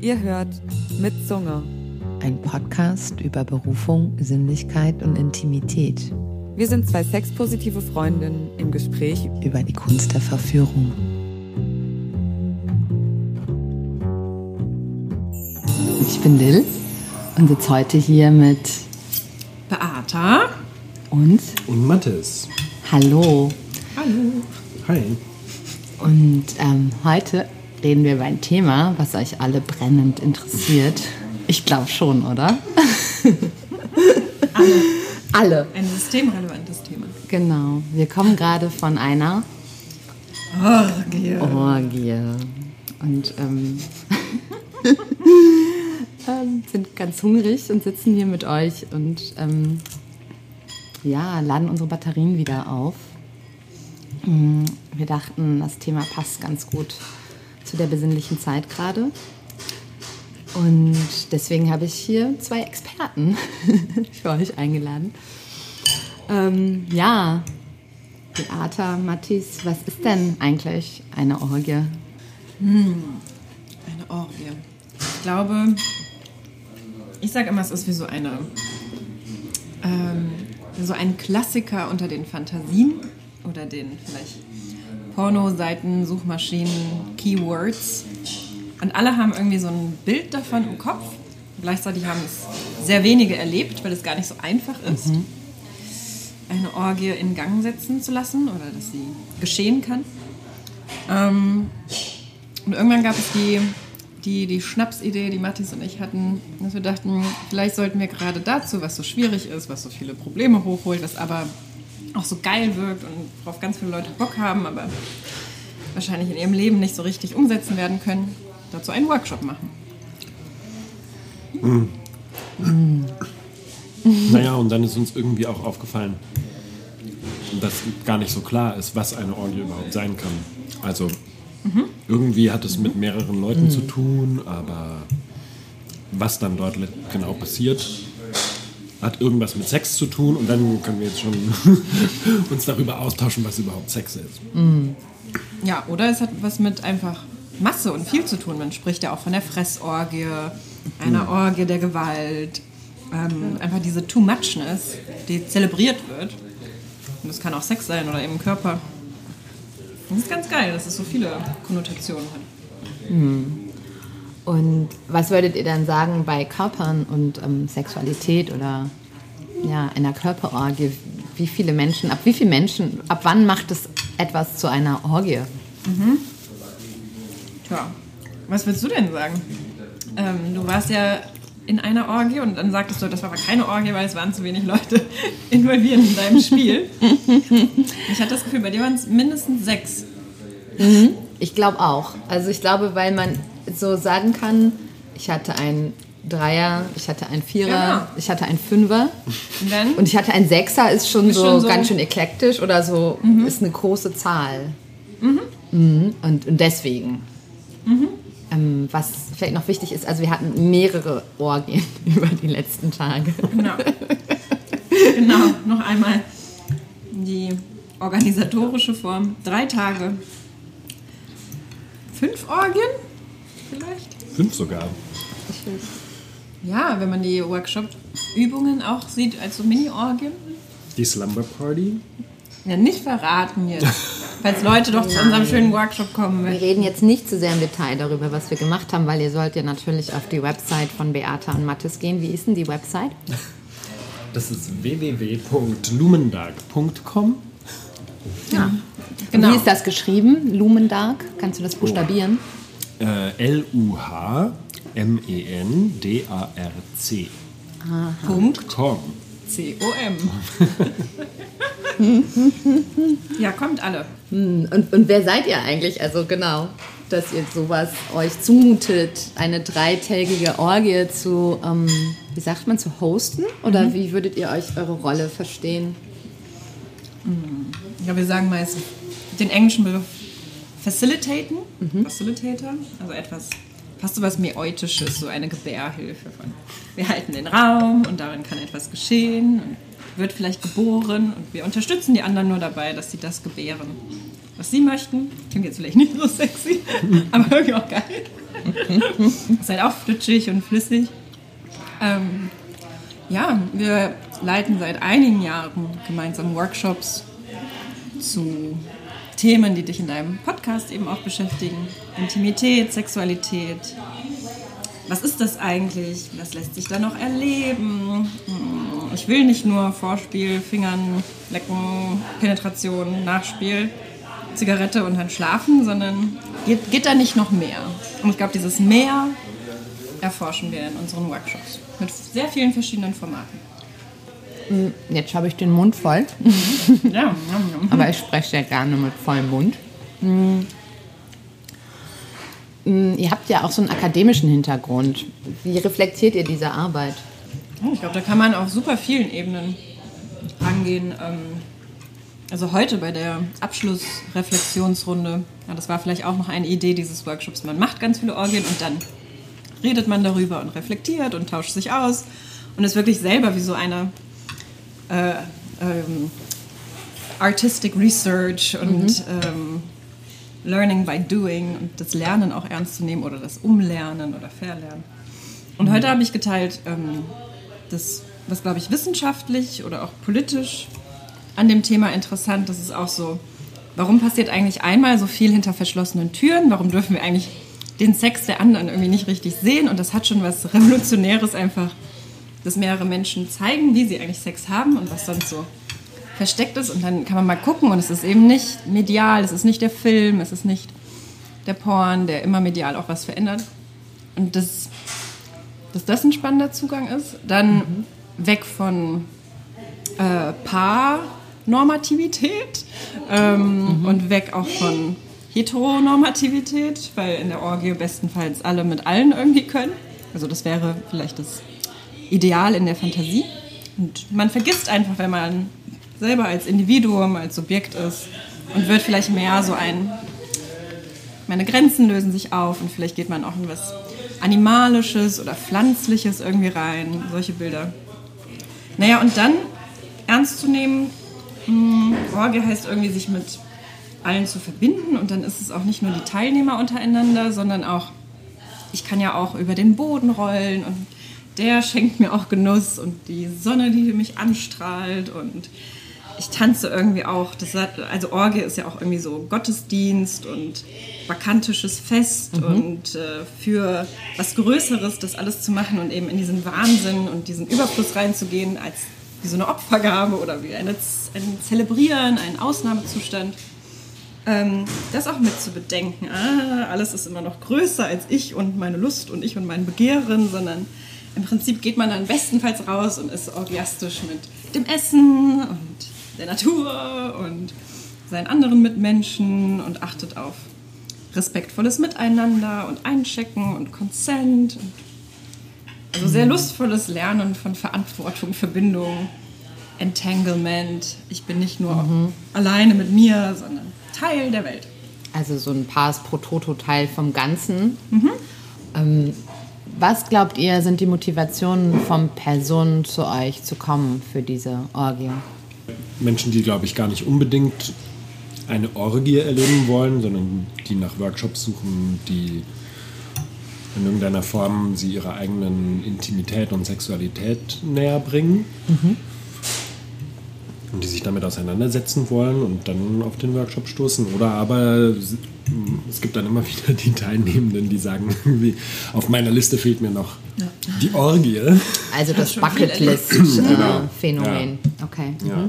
Ihr hört mit Zunge. Ein Podcast über Berufung, Sinnlichkeit und Intimität. Wir sind zwei sexpositive Freundinnen im Gespräch über die Kunst der Verführung. Ich bin Lil und sitze heute hier mit Beata und, und Mathis. Hallo. Hallo. Hi. Und ähm, heute reden wir über ein Thema, was euch alle brennend interessiert. Ich glaube schon, oder? Alle. Alle. Ein systemrelevantes Thema. Genau. Wir kommen gerade von einer Orgie. Orgie. Und ähm, ähm, sind ganz hungrig und sitzen hier mit euch und ähm, ja, laden unsere Batterien wieder auf. Mm, Wir dachten, das Thema passt ganz gut zu der besinnlichen Zeit gerade. Und deswegen habe ich hier zwei Experten für euch eingeladen. Ähm, ja, Beata, Mathis, was ist denn eigentlich eine Orgie? Eine Orgie. Ich glaube, ich sage immer, es ist wie so eine, ähm, so ein Klassiker unter den Fantasien oder den vielleicht Pornoseiten, Suchmaschinen, Keywords. Und alle haben irgendwie so ein Bild davon im Kopf. Gleichzeitig haben es sehr wenige erlebt, weil es gar nicht so einfach ist, eine Orgie in Gang setzen zu lassen oder dass sie geschehen kann. Ähm, und irgendwann gab es die, die, die Schnapsidee, die Mathis und ich hatten, dass wir dachten, vielleicht sollten wir gerade dazu, was so schwierig ist, was so viele Probleme hochholt, was aber auch so geil wirkt und worauf ganz viele Leute Bock haben, aber wahrscheinlich in ihrem Leben nicht so richtig umsetzen werden können, dazu einen Workshop machen. Naja, und dann ist uns irgendwie auch aufgefallen, dass gar nicht so klar ist, was eine Orgie überhaupt sein kann. Also irgendwie hat es mit mehreren Leuten zu tun, aber was dann dort genau passiert, hat irgendwas mit Sex zu tun und dann können wir jetzt schon uns darüber austauschen, was überhaupt Sex ist. Ja, oder es hat was mit einfach Masse und viel zu tun. Man spricht ja auch von der Fressorgie, einer Orgie der Gewalt. Ähm, einfach diese Too-Muchness, die zelebriert wird. Und das kann auch Sex sein oder eben Körper. Das ist ganz geil, dass es so viele Konnotationen hat. Und was würdet ihr dann sagen bei Körpern und ähm, Sexualität oder ja, einer Körperorgie? Wie viele Menschen, ab wie vielen Menschen, ab wann macht es etwas zu einer Orgie? Tja, was willst du denn sagen? Ähm, du warst ja in einer Orgie und dann sagtest du, das war aber keine Orgie, weil es waren zu wenig Leute involviert in deinem Spiel. Ich hatte das Gefühl, bei dir waren es mindestens sechs. Ich glaube auch. Also ich glaube, weil man so sagen kann, ich hatte ein Dreier, ich hatte ein Vierer, Genau. ich hatte ein Fünfer Und und ich hatte ein Sechser, ist schon, Ist so, schon so- ganz schön eklektisch oder so, ist eine große Zahl. Mhm. Und, und deswegen. Ähm, was vielleicht noch wichtig ist, also wir hatten mehrere Orgien über die letzten Tage. Genau. genau, noch einmal die organisatorische Form. Drei Tage. Fünf Orgien? Vielleicht? Fünf sogar. Ja, wenn man die Workshop-Übungen auch sieht als so Mini-Orgien. Die Slumber Party. Ja, nicht verraten jetzt. Falls Leute doch zu unserem schönen Workshop kommen Wir möchten. reden jetzt nicht zu sehr im Detail darüber, was wir gemacht haben, weil ihr sollt ja natürlich auf die Website von Beata und Mathis gehen. Wie ist denn die Website? Das ist www.lumendark.com. Ja. Genau. Wie ist das geschrieben? Lumendark? Kannst du das buchstabieren? Äh, L-U-H-M-E-N-D-A-R-C. Punkt Com. C-O-M. ja, kommt alle. Und, und wer seid ihr eigentlich? Also genau, dass ihr sowas euch zumutet, eine dreitägige Orgie zu, ähm, wie sagt man, zu hosten? Oder wie würdet ihr euch eure Rolle verstehen? Ja, wir sagen meist den englischen Begriff facilitaten, Facilitator, also etwas, fast so was Mäeutisches, so eine Gebärhilfe von. Wir halten den Raum und darin kann etwas geschehen und wird vielleicht geboren und wir unterstützen die anderen nur dabei, dass sie das gebären. was sie möchten. Klingt jetzt vielleicht nicht so sexy, aber irgendwie auch geil. ist halt auch flitschig und flüssig. Ähm, ja, wir leiten seit einigen Jahren gemeinsam Workshops zu Themen, die dich in deinem Podcast eben auch beschäftigen. Intimität, Sexualität. Was ist das eigentlich? Was lässt sich da noch erleben? Hm, Ich will nicht nur Vorspiel, Fingern, Lecken, Penetration, Nachspiel, Zigarette und dann schlafen, sondern geht, geht da nicht noch mehr? Und ich glaube, dieses Mehr erforschen wir in unseren Workshops mit sehr vielen verschiedenen Formaten. Jetzt habe ich den Mund voll, Ja, ja, ja. aber ich spreche sehr gerne mit vollem Mund. Mm. Mm, Ihr habt ja auch so einen akademischen Hintergrund. Wie reflektiert ihr diese Arbeit? Ich glaube, da kann man auf super vielen Ebenen rangehen. Ähm, Also heute bei der Abschlussreflexionsrunde, ja, das war vielleicht auch noch eine Idee dieses Workshops. Man macht ganz viele Orgien und dann redet man darüber und reflektiert und tauscht sich aus und ist wirklich selber wie so eine äh, ähm, Artistic Research und ähm, Learning by Doing und das Lernen auch ernst zu nehmen oder das Umlernen oder Verlernen. Und heute habe ich geteilt, ähm, das, was glaube ich wissenschaftlich oder auch politisch an dem Thema interessant, das ist auch so, warum passiert eigentlich einmal so viel hinter verschlossenen Türen? Warum dürfen wir eigentlich den Sex der anderen irgendwie nicht richtig sehen? Und das hat schon was Revolutionäres einfach, dass mehrere Menschen zeigen, wie sie eigentlich Sex haben und was sonst so versteckt ist. Und dann kann man mal gucken und es ist eben nicht medial, es ist nicht der Film, es ist nicht der Porn, der immer medial auch was verändert. Und das, dass das ein spannender Zugang ist. Dann weg von äh, Paarnormativität ähm, und weg auch von Heteronormativität, weil in der Orgie bestenfalls alle mit allen irgendwie können. Also das wäre vielleicht das Ideal in der Fantasie. Und man vergisst einfach, wenn man selber als Individuum, als Subjekt ist und wird vielleicht mehr so ein, meine Grenzen lösen sich auf und vielleicht geht man auch in was Animalisches oder Pflanzliches irgendwie rein, solche Bilder. Naja, und dann ernst zu nehmen, mh, Orgie heißt irgendwie sich mit allen zu verbinden und dann ist es auch nicht nur die Teilnehmer untereinander, sondern auch, ich kann ja auch über den Boden rollen und der schenkt mir auch Genuss und die Sonne, die mich anstrahlt und ich tanze irgendwie auch. Das hat, also Orgie ist ja auch irgendwie so Gottesdienst und vakantisches Fest und äh, für was Größeres das alles zu machen und eben in diesen Wahnsinn und diesen Überfluss reinzugehen als wie so eine Opfergabe oder wie eine, ein Zelebrieren, ein Ausnahmezustand. Ähm, das auch mit zu bedenken. Ah, alles ist immer noch größer als ich und meine Lust und ich und mein Begehren, sondern im Prinzip geht man dann bestenfalls raus und ist orgiastisch mit dem Essen und der Natur und seinen anderen Mitmenschen und achtet auf respektvolles Miteinander und Einchecken und Consent. Und also sehr lustvolles Lernen von Verantwortung, Verbindung, Entanglement. Ich bin nicht nur alleine mit mir, sondern Teil der Welt. Also so ein Pars pro Toto Teil vom Ganzen. Ähm, was glaubt ihr, sind die Motivationen von Personen zu euch zu kommen für diese Orgie? Menschen, die, glaube ich, gar nicht unbedingt eine Orgie erleben wollen, sondern die nach Workshops suchen, die in irgendeiner Form sie ihrer eigenen Intimität und Sexualität näher bringen. Und die sich damit auseinandersetzen wollen und dann auf den Workshop stoßen. Oder aber es gibt dann immer wieder die Teilnehmenden, die sagen, irgendwie, auf meiner Liste fehlt mir noch die Orgie. Also das viel Bucketlist-Phänomen. Okay. Ja.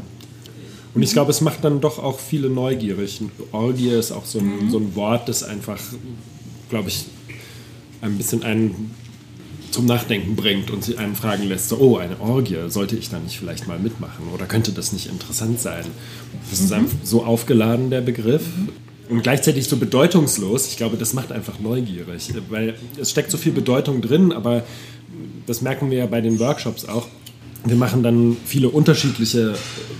Und ich glaube, es macht dann doch auch viele neugierig. Orgie ist auch so ein, so ein Wort, das einfach, glaube ich, ein bisschen einen zum Nachdenken bringt und sich einen fragen lässt, so, oh, eine Orgie, sollte ich da nicht vielleicht mal mitmachen? Oder könnte das nicht interessant sein? Das ist einfach so aufgeladen, der Begriff. Und gleichzeitig so bedeutungslos. Ich glaube, das macht einfach neugierig, weil es steckt so viel Bedeutung drin, aber das merken wir ja bei den Workshops auch. Wir machen dann viele unterschiedliche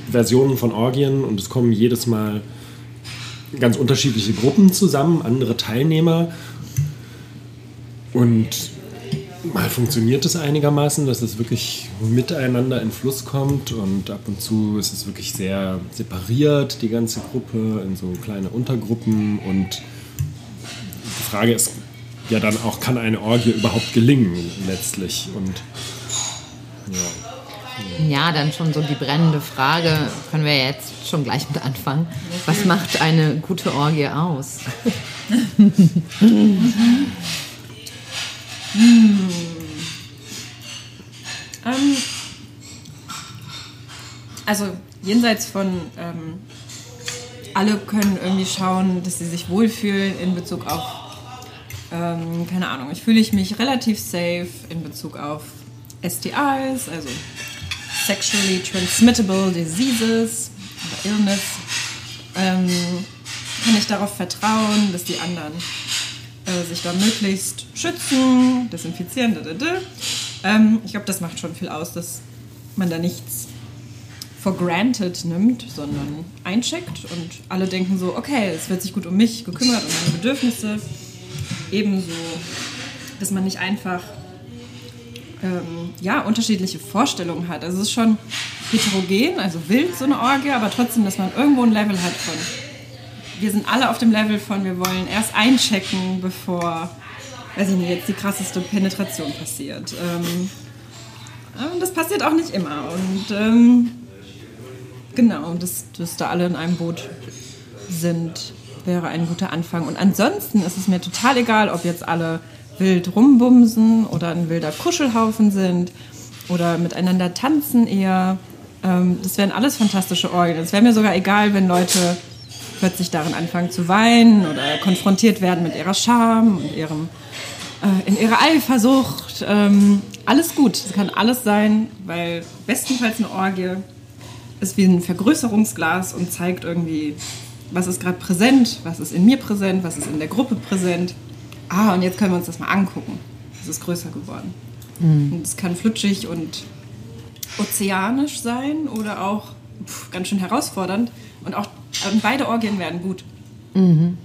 Versionen von Orgien und es kommen jedes Mal ganz unterschiedliche Gruppen zusammen, andere Teilnehmer. Und mal funktioniert es einigermaßen, dass es wirklich miteinander in Fluss kommt und ab und zu ist es wirklich sehr separiert, die ganze Gruppe, in so kleine Untergruppen und die Frage ist ja dann auch, kann eine Orgie überhaupt gelingen letztlich und ja. Ja, dann schon so die brennende Frage, können wir jetzt schon gleich mit anfangen. Was macht eine gute Orgie aus? Ähm, also jenseits von ähm, alle können irgendwie schauen, dass sie sich wohlfühlen in Bezug auf, ähm, keine Ahnung, ich fühle ich mich relativ safe in Bezug auf STIs, also Sexually Transmittable Diseases oder Illness. Ähm, kann ich darauf vertrauen, dass die anderen äh, sich da möglichst schützen, desinfizieren, da, da, da. Ähm, ich glaube, das macht schon viel aus, dass man da nichts for granted nimmt, sondern eincheckt und alle denken so, okay, es wird sich gut um mich gekümmert, um meine Bedürfnisse. Ebenso, dass man nicht einfach ähm, ja, unterschiedliche Vorstellungen hat. Also es ist schon heterogen, also wild so eine Orgie, aber trotzdem, dass man irgendwo ein Level hat von, wir sind alle auf dem Level von, wir wollen erst einchecken, bevor, weiß jetzt die krasseste Penetration passiert. Ähm, und das passiert auch nicht immer. Und ähm, genau, dass, dass da alle in einem Boot sind, wäre ein guter Anfang. Und ansonsten ist es mir total egal, ob jetzt alle wild rumbumsen oder ein wilder Kuschelhaufen sind oder miteinander tanzen eher. Ähm, das wären alles fantastische Orgien. Es wäre mir sogar egal, wenn Leute plötzlich darin anfangen zu weinen oder konfrontiert werden mit ihrer Scham und ihrem, äh, in ihrer Eifersucht. Ähm, alles gut, es kann alles sein, weil bestenfalls eine Orgie ist wie ein Vergrößerungsglas und zeigt irgendwie, was ist gerade präsent, was ist in mir präsent, was ist in der Gruppe präsent. Ah, und jetzt können wir uns das mal angucken. Es ist größer geworden. Und es kann flutschig und ozeanisch sein oder auch pff, ganz schön herausfordernd. Und auch und beide Orgien werden gut. Mhm.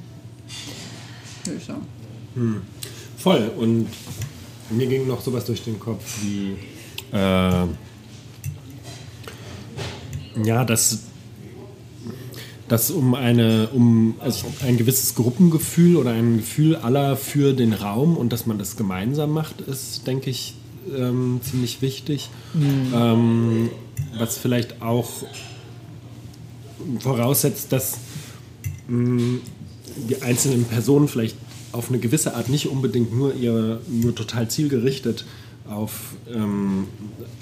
ich sagen. Voll. Und mir ging noch sowas durch den Kopf wie, äh, ja, dass, dass um, eine, um also ein gewisses Gruppengefühl oder ein Gefühl aller für den Raum und dass man das gemeinsam macht, ist, denke ich, ähm, ziemlich wichtig. Ähm, was vielleicht auch voraussetzt, dass mh, die einzelnen Personen vielleicht auf eine gewisse Art nicht unbedingt nur ihr nur total zielgerichtet auf, ähm,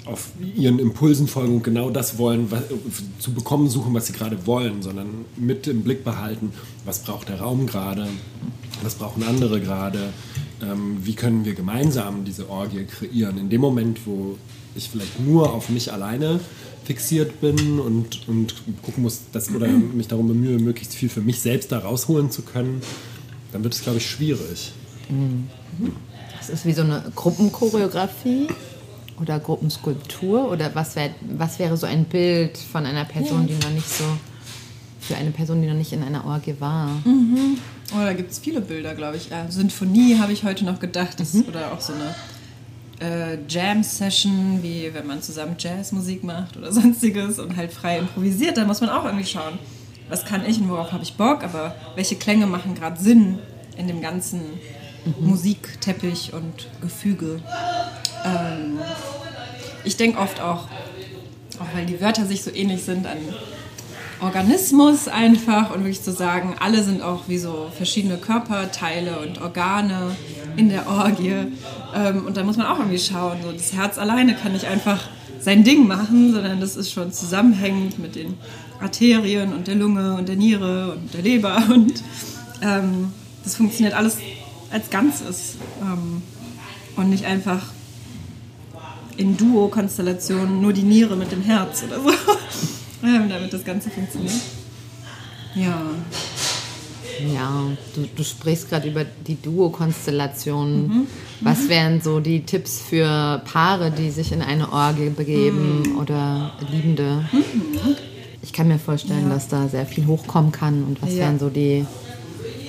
auf ihren Impulsen folgen und genau das wollen, was, zu bekommen suchen, was sie gerade wollen, sondern mit im Blick behalten, was braucht der Raum gerade, was brauchen andere gerade, ähm, wie können wir gemeinsam diese Orgie kreieren. In dem Moment, wo ich vielleicht nur auf mich alleine fixiert bin und, und gucken muss, dass, oder mich darum bemühe, möglichst viel für mich selbst da rausholen zu können, dann wird es, glaube ich, schwierig. Das ist wie so eine Gruppenchoreografie oder Gruppenskulptur oder was, wär, was wäre so ein Bild von einer Person, die noch nicht so, für eine Person, die noch nicht in einer Orgie war? Oh, da gibt es viele Bilder, glaube ich. Ja, Sinfonie habe ich heute noch gedacht. Das, Oder auch so eine äh, Jam-Session, wie wenn man zusammen Jazzmusik macht oder sonstiges und halt frei improvisiert. Da muss man auch irgendwie schauen, was kann ich und worauf habe ich Bock, aber welche Klänge machen gerade Sinn in dem ganzen Musikteppich und Gefüge. Ähm, ich denke oft auch, auch weil die Wörter sich so ähnlich sind, an Organismus einfach und wirklich zu sagen, alle sind auch wie so verschiedene Körperteile und Organe in der Orgie. Ähm, und da muss man auch irgendwie schauen, so das Herz alleine kann nicht einfach sein Ding machen, sondern das ist schon zusammenhängend mit den Arterien und der Lunge und der Niere und der Leber und ähm, das funktioniert alles als Ganzes ähm, und nicht einfach in Duo-Konstellationen nur die Niere mit dem Herz oder so, ähm, damit das Ganze funktioniert. Ja, Ja, du, du sprichst gerade über die Duo-Konstellationen. Was wären so die Tipps für Paare, die sich in eine Orgie begeben oder Liebende? Ich kann mir vorstellen, dass da sehr viel hochkommen kann. Und was Ja. wären so die,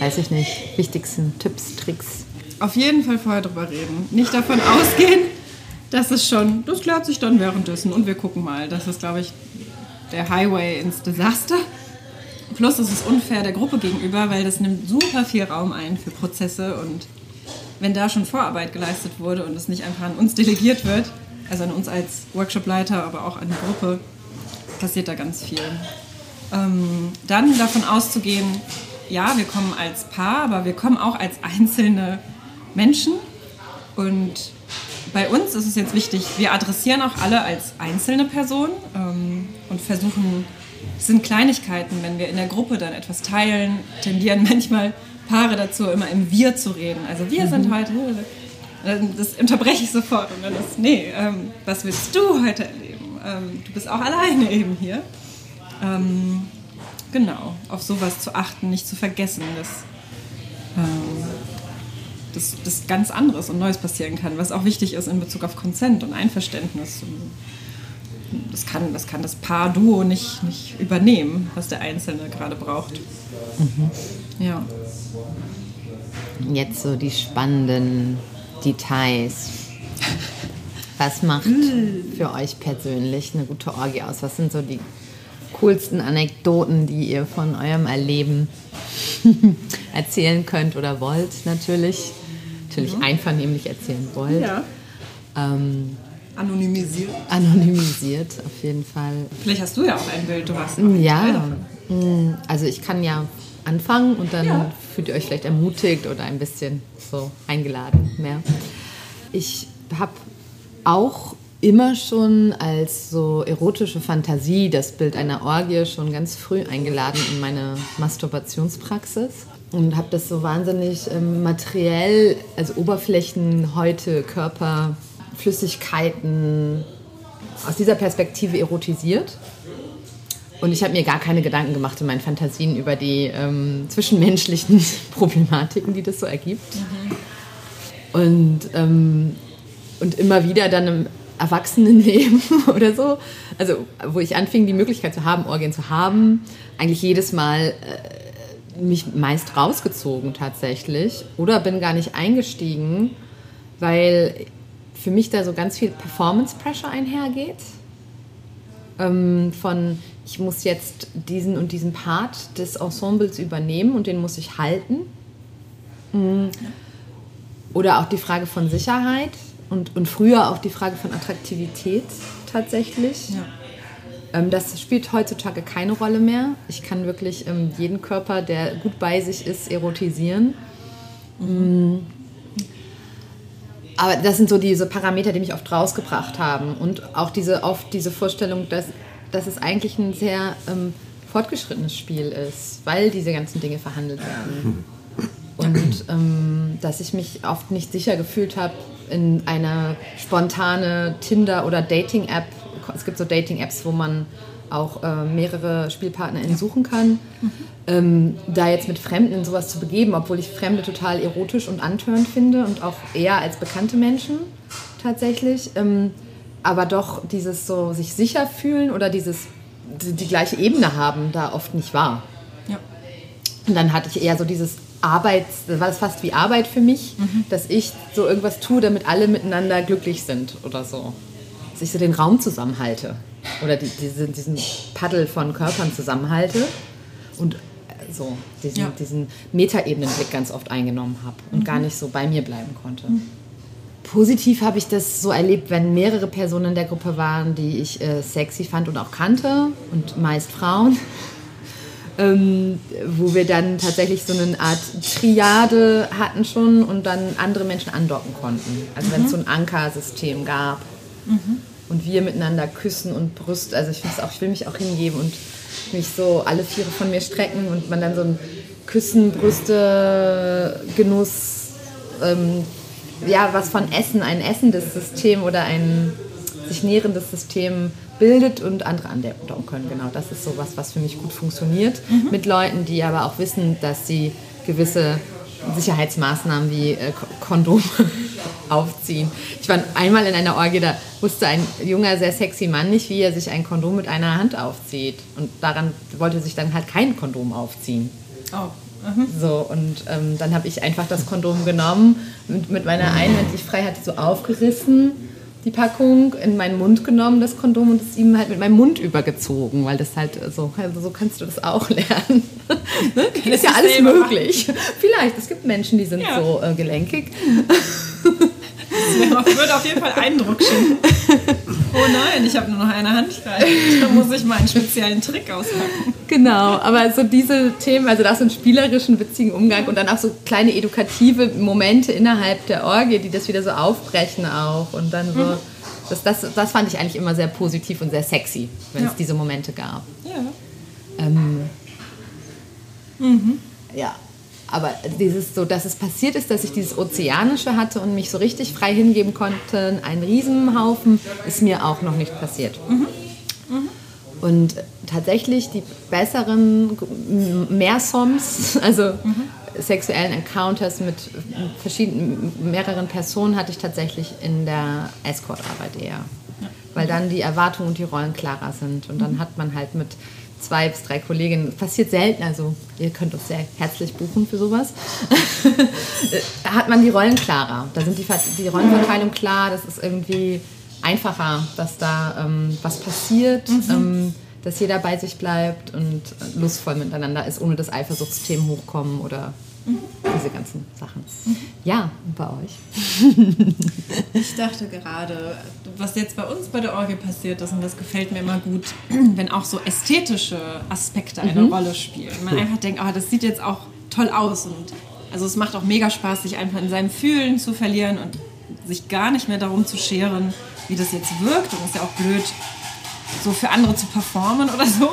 weiß ich nicht, wichtigsten Tipps, Tricks? auf jeden Fall vorher drüber reden. Nicht davon ausgehen, dass es schon, das klärt sich dann währenddessen und wir gucken mal. Das ist, glaube ich, der Highway ins Desaster. Plus es ist unfair der Gruppe gegenüber, weil das nimmt super viel Raum ein für Prozesse und wenn da schon Vorarbeit geleistet wurde und es nicht einfach an uns delegiert wird, also an uns als Workshopleiter, aber auch an die Gruppe, passiert da ganz viel. Ähm, dann davon auszugehen, ja, wir kommen als Paar, aber wir kommen auch als einzelne Menschen. Und bei uns ist es jetzt wichtig, wir adressieren auch alle als einzelne Person ähm, und versuchen, es sind Kleinigkeiten, wenn wir in der Gruppe dann etwas teilen, tendieren manchmal Paare dazu, immer im Wir zu reden. Also wir mhm. sind heute, das unterbreche ich sofort und dann ist, nee, ähm, was willst du heute erleben? Ähm, du bist auch alleine eben hier. Ähm, genau, auf sowas zu achten, nicht zu vergessen, dass, ähm, dass, dass ganz anderes und Neues passieren kann, was auch wichtig ist in Bezug auf Consent und Einverständnis. Das kann das, kann das Paar Duo nicht, nicht übernehmen, was der Einzelne gerade braucht. Mhm. Ja. Jetzt so die spannenden Details. Was macht für euch persönlich eine gute Orgie aus? Was sind so die coolsten Anekdoten, die ihr von eurem Erleben erzählen könnt oder wollt natürlich. Natürlich mhm. einvernehmlich erzählen wollt. Ja. Ähm, anonymisiert. Anonymisiert, auf jeden Fall. Vielleicht hast du ja auch ein Bild, du hast Ja, mm, also ich kann ja anfangen und dann ja. fühlt ihr euch vielleicht ermutigt oder ein bisschen so eingeladen mehr. Ich habe auch immer schon als so erotische Fantasie das Bild einer Orgie schon ganz früh eingeladen in meine Masturbationspraxis und habe das so wahnsinnig ähm, materiell, also Oberflächen, Häute, Körper, Flüssigkeiten aus dieser Perspektive erotisiert. Und ich habe mir gar keine Gedanken gemacht in meinen Fantasien über die ähm, zwischenmenschlichen Problematiken, die das so ergibt. Mhm. Und, ähm, und immer wieder dann im Erwachsenenleben oder so, also wo ich anfing, die Möglichkeit zu haben, Orgien zu haben, eigentlich jedes Mal äh, mich meist rausgezogen tatsächlich oder bin gar nicht eingestiegen, weil für mich da so ganz viel Performance Pressure einhergeht. Ähm, von ich muss jetzt diesen und diesen Part des Ensembles übernehmen und den muss ich halten. Mhm. Oder auch die Frage von Sicherheit und, und früher auch die Frage von Attraktivität tatsächlich. Ja. Ähm, das spielt heutzutage keine Rolle mehr. Ich kann wirklich ähm, jeden Körper, der gut bei sich ist, erotisieren. Mhm. Aber das sind so diese Parameter, die mich oft rausgebracht haben. Und auch diese, oft diese Vorstellung, dass, dass es eigentlich ein sehr ähm, fortgeschrittenes Spiel ist, weil diese ganzen Dinge verhandelt werden. Und ähm, dass ich mich oft nicht sicher gefühlt habe, in eine spontane Tinder- oder Dating-App, es gibt so Dating-Apps, wo man auch äh, mehrere SpielpartnerInnen suchen kann, mhm. ähm, da jetzt mit Fremden in sowas zu begeben, obwohl ich Fremde total erotisch und antörend finde und auch eher als bekannte Menschen tatsächlich. Ähm, aber doch dieses so sich sicher fühlen oder dieses die, die gleiche Ebene haben, da oft nicht war. Ja. Und dann hatte ich eher so dieses Arbeits, das war das fast wie Arbeit für mich, mhm. dass ich so irgendwas tue, damit alle miteinander glücklich sind oder so. Dass ich so den Raum zusammenhalte oder die, diese, diesen Paddel von Körpern zusammenhalte und so diesen, ja. diesen Metaebenenblick ganz oft eingenommen habe und mhm. gar nicht so bei mir bleiben konnte. Mhm. Positiv habe ich das so erlebt, wenn mehrere Personen in der Gruppe waren, die ich äh, sexy fand und auch kannte und meist Frauen ähm, wo wir dann tatsächlich so eine Art Triade hatten schon und dann andere Menschen andocken konnten. Also mhm. wenn es so ein Ankersystem gab mhm. Und wir miteinander küssen und Brust, also ich, auch, ich will mich auch hingeben und mich so alle Viere von mir strecken und man dann so ein Küssen, Brüste, Genuss, ähm, ja, was von Essen, ein essendes System oder ein sich nährendes System bildet und andere andocken können. Genau, das ist so was, was für mich gut funktioniert. Mhm. Mit Leuten, die aber auch wissen, dass sie gewisse Sicherheitsmaßnahmen wie äh, Kondom aufziehen. Ich war einmal in einer Orgie, da wusste ein junger, sehr sexy Mann nicht, wie er sich ein Kondom mit einer Hand aufzieht. Und daran wollte sich dann halt kein Kondom aufziehen. Oh. So, und ähm, dann habe ich einfach das Kondom genommen, mit, mit meiner einwändig Freiheit so aufgerissen, die Packung, in meinen Mund genommen, das Kondom, und es ihm halt mit meinem Mund übergezogen, weil das halt so, also so kannst du das auch lernen. ne? Ist ja alles möglich. Vielleicht, es gibt Menschen, die sind Ja. so äh, gelenkig. Das würde auf jeden Fall Eindruck schicken. Oh nein, ich habe nur noch eine Hand frei. Da muss ich mal einen speziellen Trick auspacken. Genau, aber so diese Themen, also da so einen spielerischen, witzigen Umgang und dann auch so kleine edukative Momente innerhalb der Orgie, die das wieder so aufbrechen auch und dann so, das, das, das fand ich eigentlich immer sehr positiv und sehr sexy, wenn Ja. es diese Momente gab. Ja. Ähm, Ja, aber dieses so, dass es passiert ist, dass ich dieses Ozeanische hatte und mich so richtig frei hingeben konnte, ein Riesenhaufen, ist mir auch noch nicht passiert. Und tatsächlich die besseren, mehr Soms, also sexuellen Encounters mit verschiedenen, mehreren Personen hatte ich tatsächlich in der Escort-Arbeit eher. Weil dann die Erwartungen und die Rollen klarer sind. Und dann hat man halt mit zwei bis drei Kolleginnen, passiert selten, also ihr könnt uns sehr herzlich buchen für sowas, hat man die Rollen klarer. Da sind die, die Rollenverteilung klar, das ist irgendwie einfacher, dass da ähm, was passiert, ähm, dass jeder bei sich bleibt und lustvoll miteinander ist, ohne dass Eifersuchtsthemen hochkommen oder diese ganzen Sachen. Ja, und bei euch? Ich dachte gerade, was jetzt bei uns bei der Orgel passiert ist, und das gefällt mir immer gut, wenn auch so ästhetische Aspekte eine Rolle spielen. Man einfach denkt, ah, das sieht jetzt auch toll aus. Und also es macht auch mega Spaß, sich einfach in seinem Fühlen zu verlieren und sich gar nicht mehr darum zu scheren, wie das jetzt wirkt. Und ist ja auch blöd, so für andere zu performen oder so.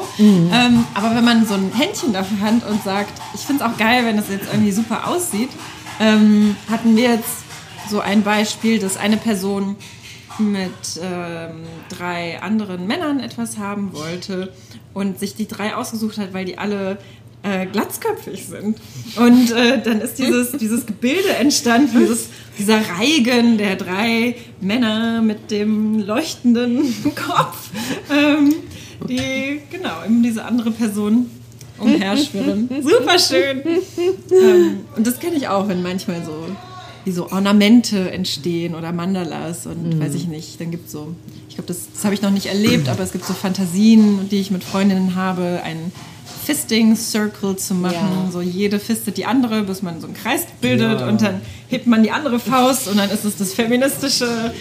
Ähm, aber wenn man so ein Händchen dafür hat und sagt, ich finde es auch geil, wenn es jetzt irgendwie super aussieht, ähm, hatten wir jetzt so ein Beispiel, dass eine Person mit ähm, drei anderen Männern etwas haben wollte und sich die drei ausgesucht hat, weil die alle äh, glatzköpfig sind. Und äh, dann ist dieses, dieses Gebilde entstanden, dieses, dieser Reigen der drei Männer mit dem leuchtenden Kopf, ähm, die genau um diese andere Person umherschwirren. Super schön. ähm, und das kenne ich auch, wenn manchmal so wie so Ornamente entstehen oder Mandalas und weiß ich nicht. Dann gibt es so, ich glaube, das, das habe ich noch nicht erlebt, aber es gibt so Fantasien, die ich mit Freundinnen habe, einen Fisting-Circle zu machen. Ja. So jede fistet die andere, bis man so einen Kreis bildet Ja. und dann hebt man die andere Faust und dann ist es das feministische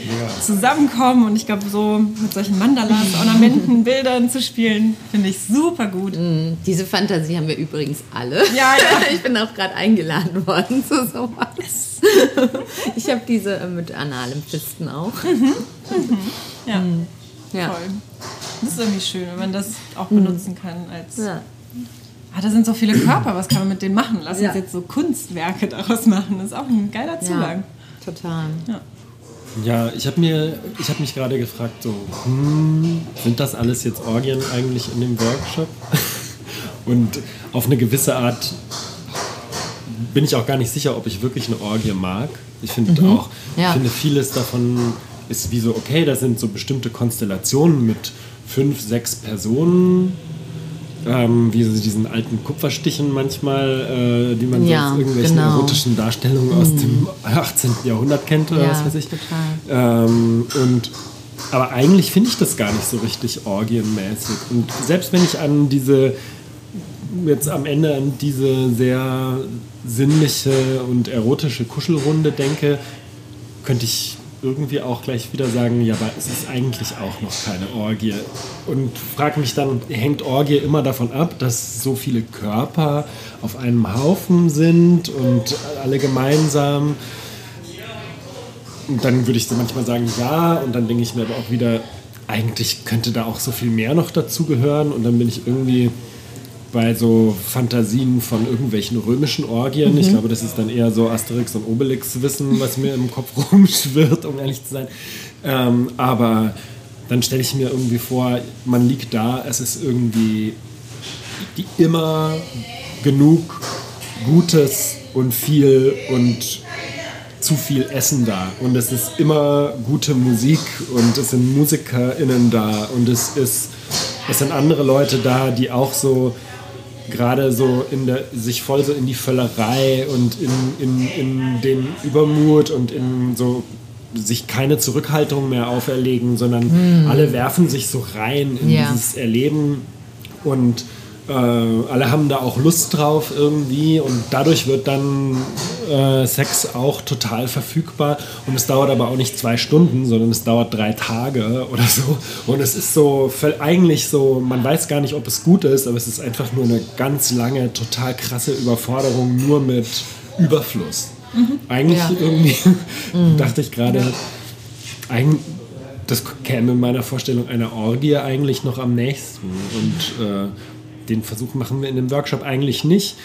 Zusammenkommen. Und ich glaube, so mit solchen Mandalas, Ornamenten, Bildern zu spielen, finde ich super gut. Diese Fantasie haben wir übrigens alle. Ja, ja. Ich bin auch gerade eingeladen worden zu sowas. Ich habe diese äh, mit analem Fisten auch. Ja, Ja. voll. Das ist irgendwie schön, wenn man das auch benutzen kann als Ja. Ah, da sind so viele Körper, was kann man mit denen machen? Lass Ja. uns jetzt so Kunstwerke daraus machen. Das ist auch ein geiler Zugang. ja, total. Ja, ich habe mir, ich habe mich gerade gefragt, so, hm, sind das alles jetzt Orgien eigentlich in dem Workshop? Und auf eine gewisse Art bin ich auch gar nicht sicher, ob ich wirklich eine Orgie mag. Ich finde auch, Ja. ich finde vieles davon ist wie so, okay, das sind so bestimmte Konstellationen mit fünf, sechs Personen. Ähm, wie so diesen alten Kupferstichen manchmal, äh, die man Ja, so aus irgendwelchen genau. erotischen Darstellungen aus dem 18. Jahrhundert kennt oder Ja, was weiß ich. total. Ähm, und, aber eigentlich finde ich das gar nicht so richtig orgienmäßig. Und selbst wenn ich an diese, jetzt am Ende an diese sehr sinnliche und erotische Kuschelrunde denke, könnte ich irgendwie auch gleich wieder sagen, ja, aber es ist eigentlich auch noch keine Orgie. Und frage mich dann, hängt Orgie immer davon ab, dass so viele Körper auf einem Haufen sind und alle gemeinsam? Und dann würde ich so manchmal sagen, ja, und dann denke ich mir aber auch wieder, eigentlich könnte da auch so viel mehr noch dazugehören. Und dann bin ich irgendwie bei so Fantasien von irgendwelchen römischen Orgien. Ich glaube, das ist dann eher so Asterix und Obelix-Wissen, was mir im Kopf rumschwirrt, um ehrlich zu sein. Ähm, aber dann stelle ich mir irgendwie vor, man liegt da, es ist irgendwie immer genug Gutes und viel und zu viel Essen da und es ist immer gute Musik und es sind MusikerInnen da und es ist es sind andere Leute da, die auch so gerade so in der, sich voll so in die Völlerei und in, in, in den Übermut und in so sich keine Zurückhaltung mehr auferlegen, sondern alle werfen sich so rein in Ja. dieses Erleben und äh, alle haben da auch Lust drauf irgendwie und dadurch wird dann äh, Sex auch total verfügbar und es dauert aber auch nicht zwei Stunden, sondern es dauert drei Tage oder so und es ist so eigentlich so, man weiß gar nicht, ob es gut ist, aber es ist einfach nur eine ganz lange, total krasse Überforderung nur mit Überfluss. Eigentlich Ja. irgendwie dachte ich gerade, das käme in meiner Vorstellung einer Orgie eigentlich noch am nächsten. Und äh, den Versuch machen wir in dem Workshop eigentlich nicht.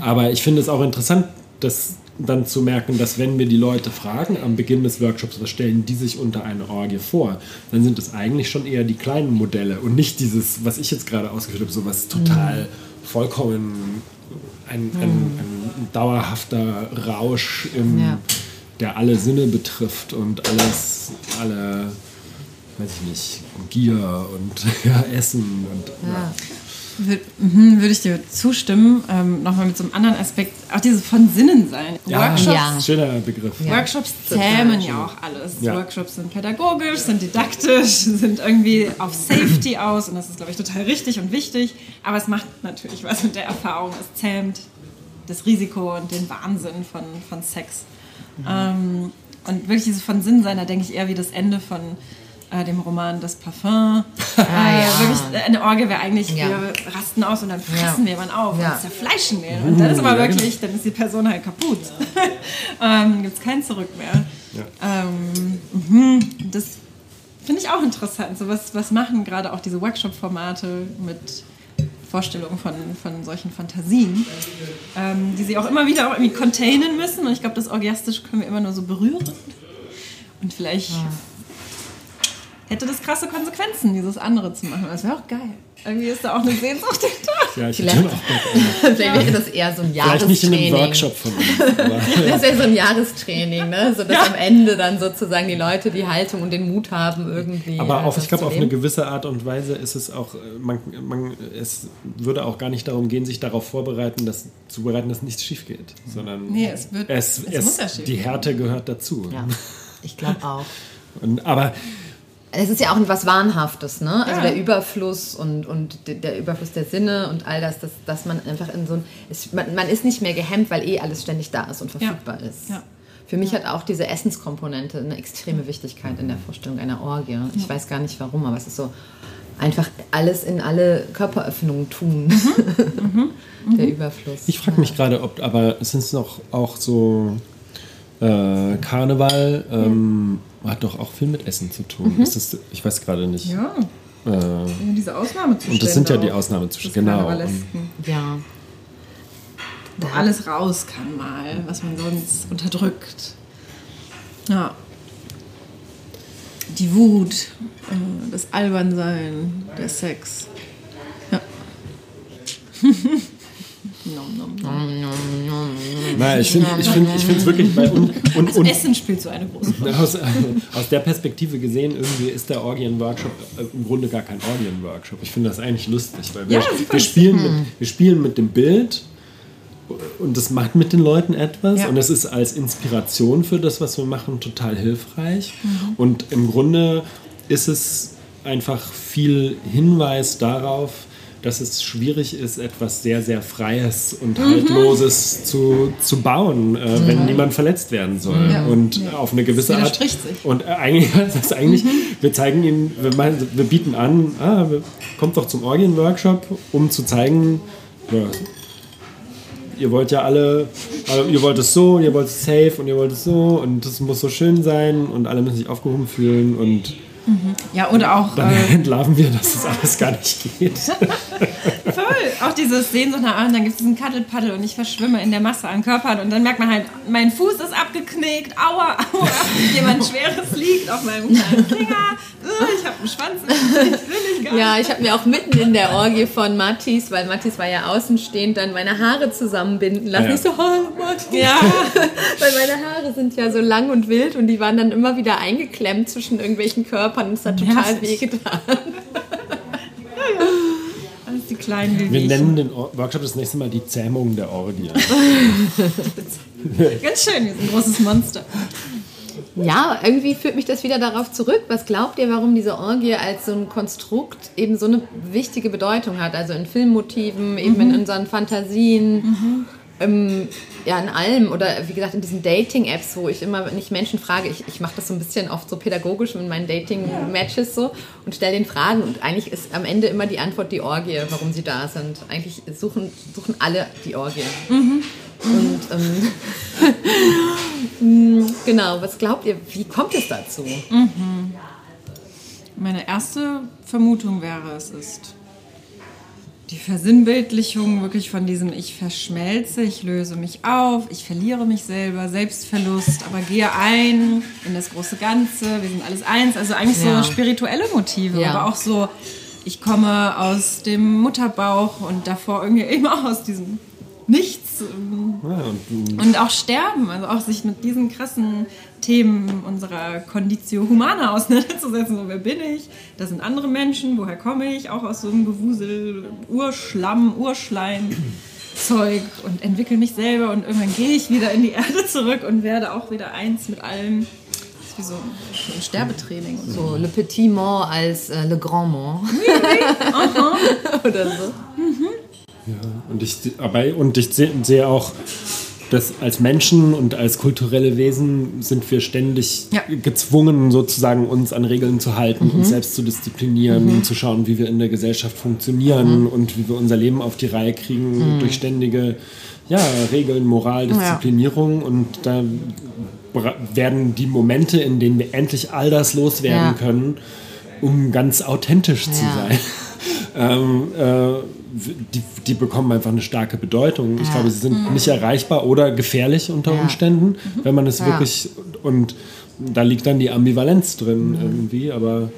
Aber ich finde es auch interessant, das dann zu merken, dass wenn wir die Leute fragen am Beginn des Workshops, was stellen die sich unter eine Orgie vor, dann sind es eigentlich schon eher die kleinen Modelle und nicht dieses, was ich jetzt gerade ausgeführt habe, so was total vollkommen ein, ein, ein dauerhafter Rausch im, Ja. der alle Sinne betrifft und alles, alle, weiß ich nicht, Gier und ja, Essen und ja. Würde, mhm, würde ich dir zustimmen. Ähm, Nochmal mit so einem anderen Aspekt. Auch dieses von Sinnen sein. Workshops, Ja. schöner Begriff. Workshops Total zähmen ja auch alles. Ja. Workshops sind pädagogisch, sind didaktisch, sind irgendwie auf Safety aus und das ist, glaube ich, total richtig und wichtig. Aber es macht natürlich was mit der Erfahrung. Es zähmt das Risiko und den Wahnsinn von, von Sex. Ähm, und wirklich dieses von Sinn sein, da denke ich eher wie das Ende von äh, dem Roman Das Parfum. äh, ja. Wirklich, äh, eine Orgie wäre eigentlich, Ja. wir rasten aus und dann fressen Ja. wir jemanden auf Ja. und zerfleischen wir. Und dann ist aber wirklich, dann ist die Person halt kaputt. ähm, Gibt es kein Zurück mehr. Ähm, mhm, das finde ich auch interessant. So was, was machen gerade auch diese Workshop-Formate mit Vorstellungen von, von solchen Fantasien, ähm, die sie auch immer wieder auch irgendwie containen müssen. Und ich glaube, das Orgiastische können wir immer nur so berühren. Und vielleicht hätte das krasse Konsequenzen, dieses andere zu machen. Das wäre auch geil. Irgendwie ist da auch eine Sehnsucht hinter. Ja, ich Vielleicht- auch. Vielleicht wäre das eher so ein Vielleicht nicht in einem Jahrestraining. Workshop von. Aber Das wäre so ein Jahrestraining, ne? So dass am Ende dann sozusagen die Leute die Haltung und den Mut haben, irgendwie. Aber äh, auf, das ich glaube, auf eine gewisse Art und Weise ist es auch, äh, man, man, es würde auch gar nicht darum gehen, sich darauf vorbereiten, dass, zu bereiten, dass nichts schief geht, sondern Nee, es wird- es, es es, muss ja schief die. Härte gehört dazu. Ja, ich glaube auch. Und, aber Es ist ja auch etwas Wahnhaftes, ne? Also Ja. der Überfluss und, und de- der Überfluss der Sinne und all das, dass, dass man einfach in so ein. Es, man, man ist nicht mehr gehemmt, weil eh alles ständig da ist und verfügbar ist. Ja. Für mich hat auch diese Essenskomponente eine extreme Wichtigkeit in der Vorstellung einer Orgie. Ich weiß gar nicht warum, aber es ist so einfach alles in alle Körperöffnungen tun. der Überfluss. ich frage mich gerade, ob, aber es ist noch auch so, äh, Karneval ähm, hat doch auch viel mit Essen zu tun. Mhm. Ist das, ich weiß gerade nicht. Ja, Äh, diese Ausnahmezustände. und das sind ja die. Ausnahmezustände, genau. Und. Ja. Wo alles raus kann mal, was man sonst unterdrückt. Ja. Die Wut, äh, das Albernsein, der Sex. Ja. nom, nom, nom. nein, ich finde ich find, ich es wirklich bei und, und, und Essen spielt so eine große Rolle. aus, aus der Perspektive gesehen, irgendwie ist der Orgien-Workshop äh, im Grunde gar kein Orgien-Workshop. Ich finde das eigentlich lustig, weil wir, Ja, wir, spielen mit, wir spielen mit dem Bild und das macht mit den Leuten etwas Ja. und es ist als Inspiration für das, was wir machen, total hilfreich. Mhm. Und im Grunde ist es einfach viel Hinweis darauf, dass es schwierig ist, etwas sehr, sehr Freies und Mhm. Haltloses zu, zu bauen, äh, wenn niemand verletzt werden soll. Ja. Und auf eine gewisse Das Art. sich. Und äh, eigentlich, das ist eigentlich, wir zeigen ihnen, wir, meinen, wir bieten an, ah, kommt doch zum Orgien-Workshop, um zu zeigen, ja, ihr wollt ja alle, also ihr wollt es so, und ihr wollt es safe und ihr wollt es so und das muss so schön sein und alle müssen sich aufgehoben fühlen und Ja, oder auch dann äh, entlarven wir, dass das alles gar nicht geht. voll. Auch dieses Sehnsucht nach, und dann gibt es diesen Kaddelpaddel und ich verschwimme in der Masse an Körpern und dann merkt man halt, mein Fuß ist abgeknickt, aua, aua, jemand Schweres liegt auf meinem kleinen Finger, ich habe einen Schwanz, ich will ich gar nicht. Ja, ich habe mir auch mitten in der Orgie von Mathis, weil Mathis war ja außenstehend, dann meine Haare zusammenbinden lassen. Ja. Ich so, oh, Mathis. Ja, Weil meine Haare sind ja so lang und wild und die waren dann immer wieder eingeklemmt zwischen irgendwelchen Körpern und es hat total Nervig. wehgetan. die kleinen Wir Wehwehchen. nennen den Or- Workshop das nächste Mal die Zähmung der Orgie. Ganz schön, wir sind ein großes Monster. Ja, irgendwie führt mich das wieder darauf zurück. Was glaubt ihr, warum diese Orgie als so ein Konstrukt eben so eine wichtige Bedeutung hat? Also in Filmmotiven, eben in unseren Fantasien, ähm, ja, in allem. Oder wie gesagt, in diesen Dating-Apps, wo ich immer nicht Menschen frage. Ich, ich mache das so ein bisschen oft so pädagogisch in meinen Dating-Matches so und stelle den Fragen. Und eigentlich ist am Ende immer die Antwort die Orgie, warum sie da sind. Eigentlich suchen, suchen alle die Orgie. Und ähm, genau, was glaubt ihr, wie kommt es dazu? Meine erste Vermutung wäre, es ist die Versinnbildlichung wirklich von diesem Ich verschmelze, ich löse mich auf, ich verliere mich selber, Selbstverlust, aber gehe ein in das große Ganze, wir sind alles eins. Also eigentlich Ja. so spirituelle Motive, Ja. aber auch so, ich komme aus dem Mutterbauch und davor irgendwie auch aus diesem Nichts. Ja, und, Und auch sterben, also auch sich mit diesen krassen Themen unserer Conditio Humana auseinanderzusetzen. So, wer bin ich? Das sind andere Menschen, woher komme ich? Auch aus so einem Gewusel, Urschlamm, Urschleim. Zeug und entwickle mich selber und irgendwann gehe ich wieder in die Erde zurück und werde auch wieder eins mit allem. Das ist wie so ein Sterbetraining. Und so. So Le Petit Mort als äh, Le Grand Mort. Oder so. Und ich, aber, und ich sehe sehe auch, dass als Menschen und als kulturelle Wesen sind wir ständig Ja. gezwungen, sozusagen uns an Regeln zu halten, uns selbst zu disziplinieren, zu schauen, wie wir in der Gesellschaft funktionieren und wie wir unser Leben auf die Reihe kriegen durch ständige ja, Regeln, Moral, Disziplinierung. Und da werden die Momente, in denen wir endlich all das loswerden Ja. können, um ganz authentisch zu Ja. sein. Ähm, äh, die, die bekommen einfach eine starke Bedeutung. Ich glaube, sie sind nicht erreichbar oder gefährlich unter Ja. Umständen, wenn man es Ja. wirklich und da liegt dann die Ambivalenz drin irgendwie, aber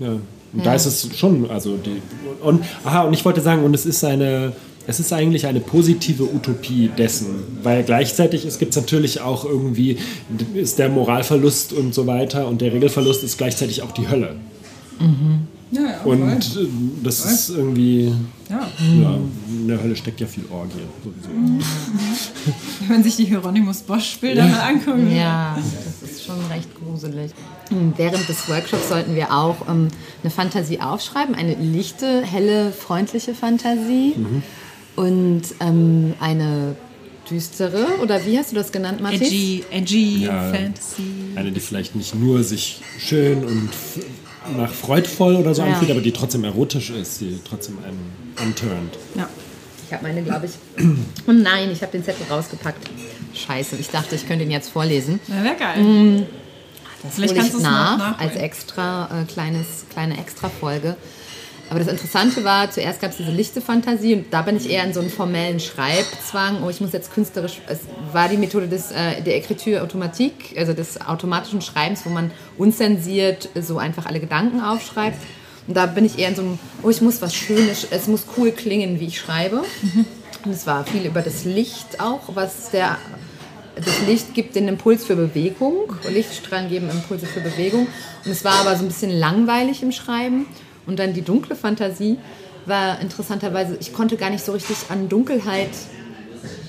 ja, und da ist es schon, also die und aha, und ich wollte sagen, und es ist eine es ist eigentlich eine positive Utopie dessen, weil gleichzeitig es gibt natürlich auch irgendwie ist der Moralverlust und so weiter und der Regelverlust ist gleichzeitig auch die Hölle. Ja, ja, Und äh, das ist irgendwie, ja. ja, in der Hölle steckt ja viel Orgie. Sowieso. Wenn man sich die Hieronymus Bosch-Bilder mal anguckt. Ja, das ist schon recht gruselig. Während des Workshops sollten wir auch ähm, eine Fantasie aufschreiben, eine lichte, helle, freundliche Fantasie und ähm, eine düstere, oder wie hast du das genannt, Mathis? Edgy, edgy Ja. Fantasy. Eine, die vielleicht nicht nur sich schön und nach freudvoll oder so Ja. anfühlt, aber die trotzdem erotisch ist, die trotzdem einen anturnt. Ja. Ich habe meine, glaube ich. Oh nein, ich habe den Zettel rausgepackt. Scheiße, ich dachte, ich könnte ihn jetzt vorlesen. Na, wäre geil. Das Vielleicht hole ich kannst du es noch nach nachholen. als extra äh, kleines, kleine Extra-Folge. Aber das Interessante war, zuerst gab es diese lichte Fantasie und da bin ich eher in so einen formellen Schreibzwang. Oh, ich muss jetzt künstlerisch. Es war die Methode des, äh, der Écriture automatique, also des automatischen Schreibens, wo man unzensiert so einfach alle Gedanken aufschreibt. Und da bin ich eher in so einem, oh, ich muss was Schönes, es muss cool klingen, wie ich schreibe. Und es war viel über das Licht auch, was der das Licht gibt den Impuls für Bewegung. Lichtstrahlen geben Impulse für Bewegung. Und es war aber so ein bisschen langweilig im Schreiben. Und dann die dunkle Fantasie war interessanterweise, ich konnte gar nicht so richtig an Dunkelheit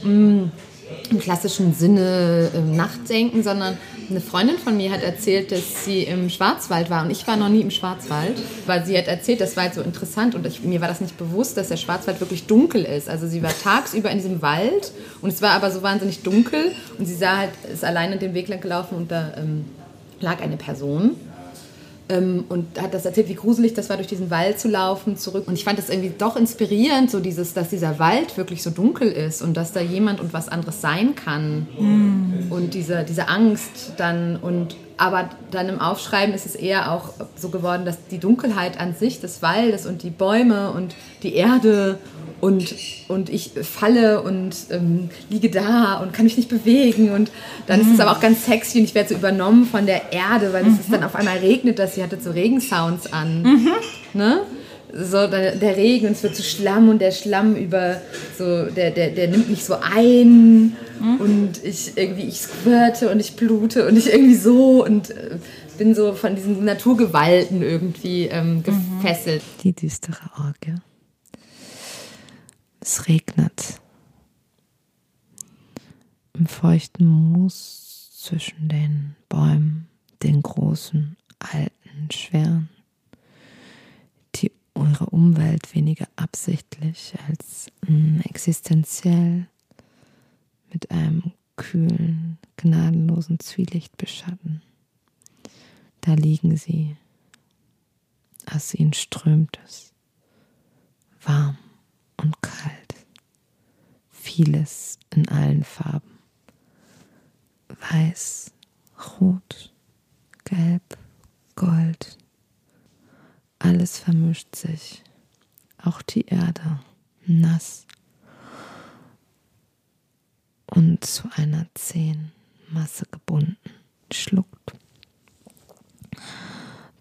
mh, im klassischen Sinne äh, nachdenken, sondern eine Freundin von mir hat erzählt, dass sie im Schwarzwald war. Und ich war noch nie im Schwarzwald, weil sie hat erzählt, das war halt so interessant. Und ich, mir war das nicht bewusst, dass der Schwarzwald wirklich dunkel ist. Also sie war tagsüber in diesem Wald und es war aber so wahnsinnig dunkel. Und sie sah halt, ist alleine den Weg lang gelaufen und da ähm, lag eine Person ähm, und hat das erzählt, wie gruselig das war, durch diesen Wald zu laufen, zurück. Und ich fand das irgendwie doch inspirierend, so dieses, dass dieser Wald wirklich so dunkel ist und dass da jemand und was anderes sein kann. Und diese, diese Angst dann und aber dann im Aufschreiben ist es eher auch so geworden, dass die Dunkelheit an sich des Waldes und die Bäume und die Erde und, und ich falle und ähm, liege da und kann mich nicht bewegen. Und dann ist es aber auch ganz sexy und ich werde so übernommen von der Erde, weil es ist dann auf einmal regnet, dass sie hatte so Regensounds an, ne? So der, der Regen und es wird so Schlamm und der Schlamm über so der der, der nimmt mich so ein. Und ich irgendwie ich squirte und ich blute und ich irgendwie so und äh, bin so von diesen Naturgewalten irgendwie ähm, gefesselt. Die düstere Orgie. Es regnet. Im feuchten Moos zwischen den Bäumen, den großen, alten, schweren, die eure Umwelt weniger absichtlich als mm, existenziell mit einem kühlen, gnadenlosen Zwielicht beschatten. Da liegen sie. Aus ihnen strömt es. Warm und kalt. Vieles in allen Farben. Weiß, rot, gelb, gold. Alles vermischt sich. Auch die Erde, nass und zu einer zähen Masse gebunden, schluckt,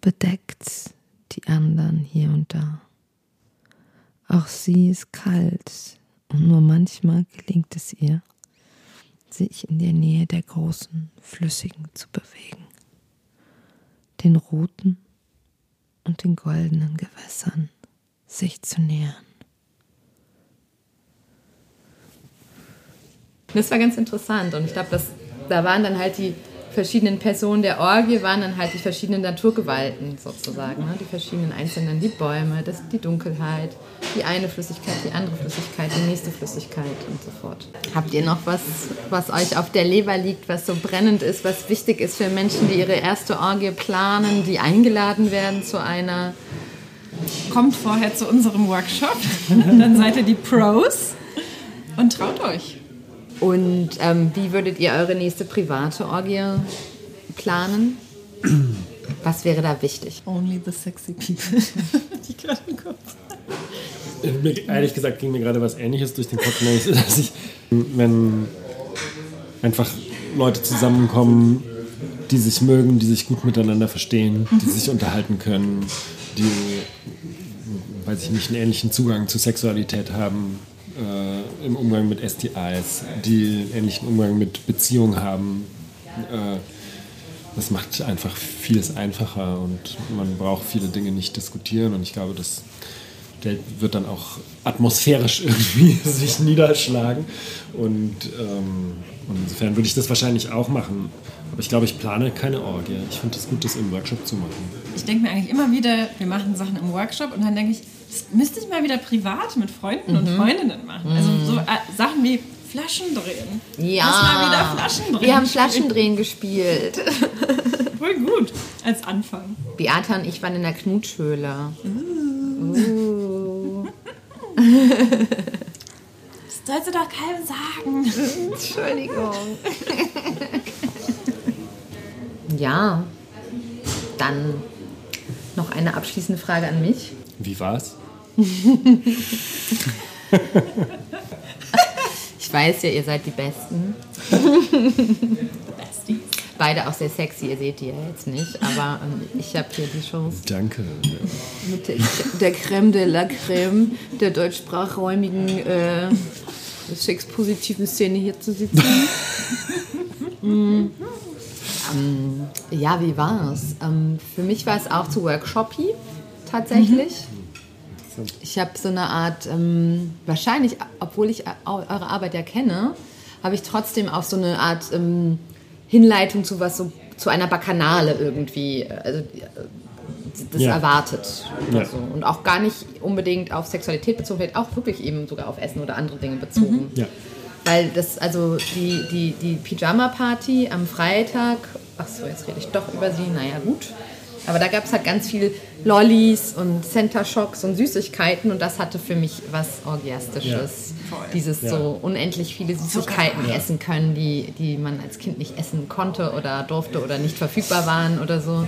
bedeckt die anderen hier und da. Auch sie ist kalt und nur manchmal gelingt es ihr, sich in der Nähe der großen Flüssigen zu bewegen, den roten und den goldenen Gewässern sich zu nähern. Das war ganz interessant und ich glaube, da waren dann halt die verschiedenen Personen der Orgie, waren dann halt die verschiedenen Naturgewalten sozusagen, ne? die verschiedenen einzelnen, die Bäume, das, die Dunkelheit, die eine Flüssigkeit, die andere Flüssigkeit, die nächste Flüssigkeit und so fort. Habt ihr noch was, was euch auf der Leber liegt, was so brennend ist, was wichtig ist für Menschen, die ihre erste Orgie planen, die eingeladen werden zu einer? Kommt vorher zu unserem Workshop, dann seid ihr die Pros und traut euch. Und ähm, wie würdet ihr eure nächste private Orgie planen? Was wäre da wichtig? Only the sexy people. die gerade im Kopf. Ehrlich gesagt ging mir gerade was Ähnliches durch den Kopf, nämlich, dass ich, wenn einfach Leute zusammenkommen, die sich mögen, die sich gut miteinander verstehen, die sich unterhalten können, die, weiß ich nicht, einen ähnlichen Zugang zur Sexualität haben, äh, im Umgang mit STIs, die ähnlichen Umgang mit Beziehungen haben. Äh, das macht einfach vieles einfacher und man braucht viele Dinge nicht diskutieren und ich glaube, das wird dann auch atmosphärisch irgendwie sich niederschlagen und, ähm, und insofern würde ich das wahrscheinlich auch machen. Aber ich glaube, ich plane keine Orgie. Ich finde es gut, das im Workshop zu machen. Ich denke mir eigentlich immer wieder, wir machen Sachen im Workshop und dann denke ich, das müsste ich mal wieder privat mit Freunden mhm. und Freundinnen machen. Also so äh, Sachen wie Flaschen drehen. Ja. Lass mal wieder Flaschen drehen. Wir haben Flaschendrehen gespielt. Voll gut. Als Anfang. Beata und ich waren in der Knutschhöhle. Uh. uh. das sollst du doch keinem sagen. Entschuldigung. ja. Dann noch eine abschließende Frage an mich. Wie war's? ich weiß ja, ihr seid die Besten. Beide auch sehr sexy, ihr seht die ja jetzt nicht, aber ähm, ich habe hier die Chance. Danke. Mit der, der Creme de la Creme der deutschsprachräumigen äh, sexpositiven Szene hier zu sitzen. mm. ähm, ja, wie war es? Ähm, für mich war es auch zu workshoppy tatsächlich. Mhm. Ich habe so eine Art, ähm, wahrscheinlich, obwohl ich eure Arbeit ja kenne, habe ich trotzdem auch so eine Art ähm, Hinleitung zu was so zu einer Bakanale irgendwie, also das ja. erwartet. Ja. So. Und auch gar nicht unbedingt auf Sexualität bezogen, vielleicht auch wirklich eben sogar auf Essen oder andere Dinge bezogen. Mhm. Ja. Weil das, also die, die, die Pyjama-Party am Freitag, ach so, jetzt rede ich doch über sie, naja gut. Aber da gab es halt ganz viel Lollis und Center Shocks und Süßigkeiten und das hatte für mich was Orgiastisches. Ja. Dieses ja. so unendlich viele Süßigkeiten ja. essen können, die, die man als Kind nicht essen konnte oder durfte oder nicht verfügbar waren oder so.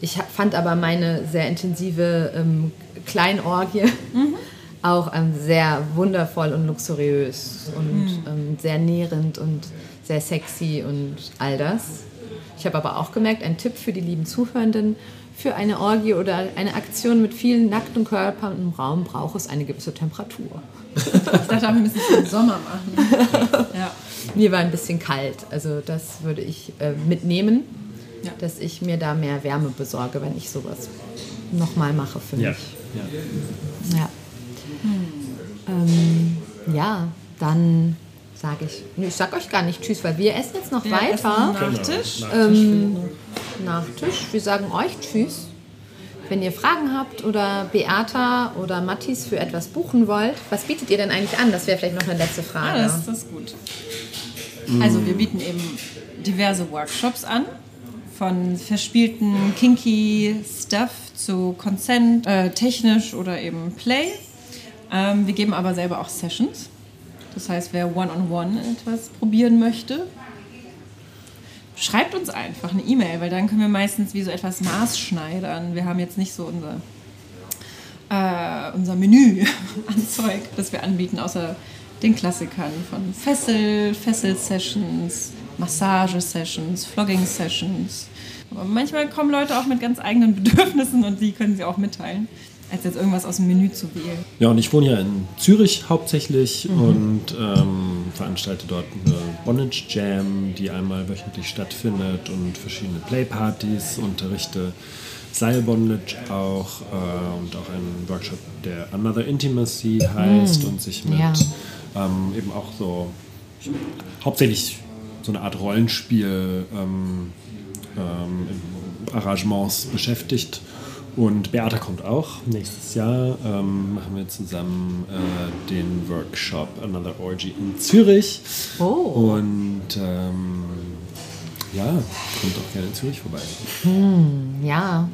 Ich fand aber meine sehr intensive ähm, Kleinorgie mhm. auch ähm, sehr wundervoll und luxuriös und mhm. ähm, sehr nährend und sehr sexy und all das. Ich habe aber auch gemerkt, ein Tipp für die lieben Zuhörenden, für eine Orgie oder eine Aktion mit vielen nackten Körpern im Raum braucht es eine gewisse Temperatur. Ich dachte, wir müssen es im Sommer machen. Ja. Mir war ein bisschen kalt, also das würde ich äh, mitnehmen, ja. dass ich mir da mehr Wärme besorge, wenn ich sowas nochmal mache für mich. Ja. ja. ja. Hm. Ähm, ja, dann sage ich, nee, ich sag euch gar nicht Tschüss, weil wir essen jetzt noch Wir weiter. essen Nachtisch. Ähm, Nachtisch. Wir sagen euch Tschüss. Wenn ihr Fragen habt oder Beata oder Mattis für etwas buchen wollt, was bietet ihr denn eigentlich an? Das wäre vielleicht noch eine letzte Frage. das, das ist gut. Also wir bieten eben diverse Workshops an. Von verspielten kinky Stuff zu Consent, äh, technisch oder eben Play. Ähm, wir geben aber selber auch Sessions. Das heißt, wer One-on-One etwas probieren möchte, schreibt uns einfach eine E-Mail, weil dann können wir meistens wie so etwas maßschneidern. Wir haben jetzt nicht so unser, äh, unser Menü an Zeug, das wir anbieten, außer den Klassikern von Fessel, Fessel-Sessions, Massage-Sessions, Flogging-Sessions. Aber manchmal kommen Leute auch mit ganz eigenen Bedürfnissen und die können sie auch mitteilen, als jetzt irgendwas aus dem Menü zu wählen. Ja, und ich wohne ja in Zürich hauptsächlich und ähm, veranstalte dort eine Bondage Jam, die einmal wöchentlich stattfindet und verschiedene Playpartys, unterrichte Seilbondage auch äh, und auch einen Workshop, der Another Intimacy heißt und sich mit ja. ähm, eben auch so hauptsächlich so eine Art Rollenspiel ähm, ähm, Arrangements beschäftigt. Und Beata kommt auch nächstes Jahr. Ähm, machen wir zusammen äh, den Workshop Another Orgy in Zürich. Oh. Und ähm, ja, kommt auch gerne in Zürich vorbei. Ja,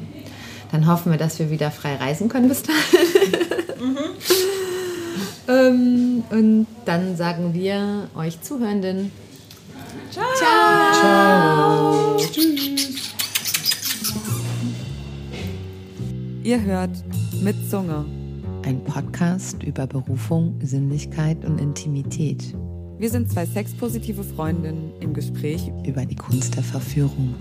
dann hoffen wir, dass wir wieder frei reisen können bis dahin. ähm, und dann sagen wir euch Zuhörenden Ihr hört mit Zunge. ein Podcast über Berufung, Sinnlichkeit und Intimität, Wir sind zwei sexpositive Freundinnen im Gespräch über die Kunst der Verführung.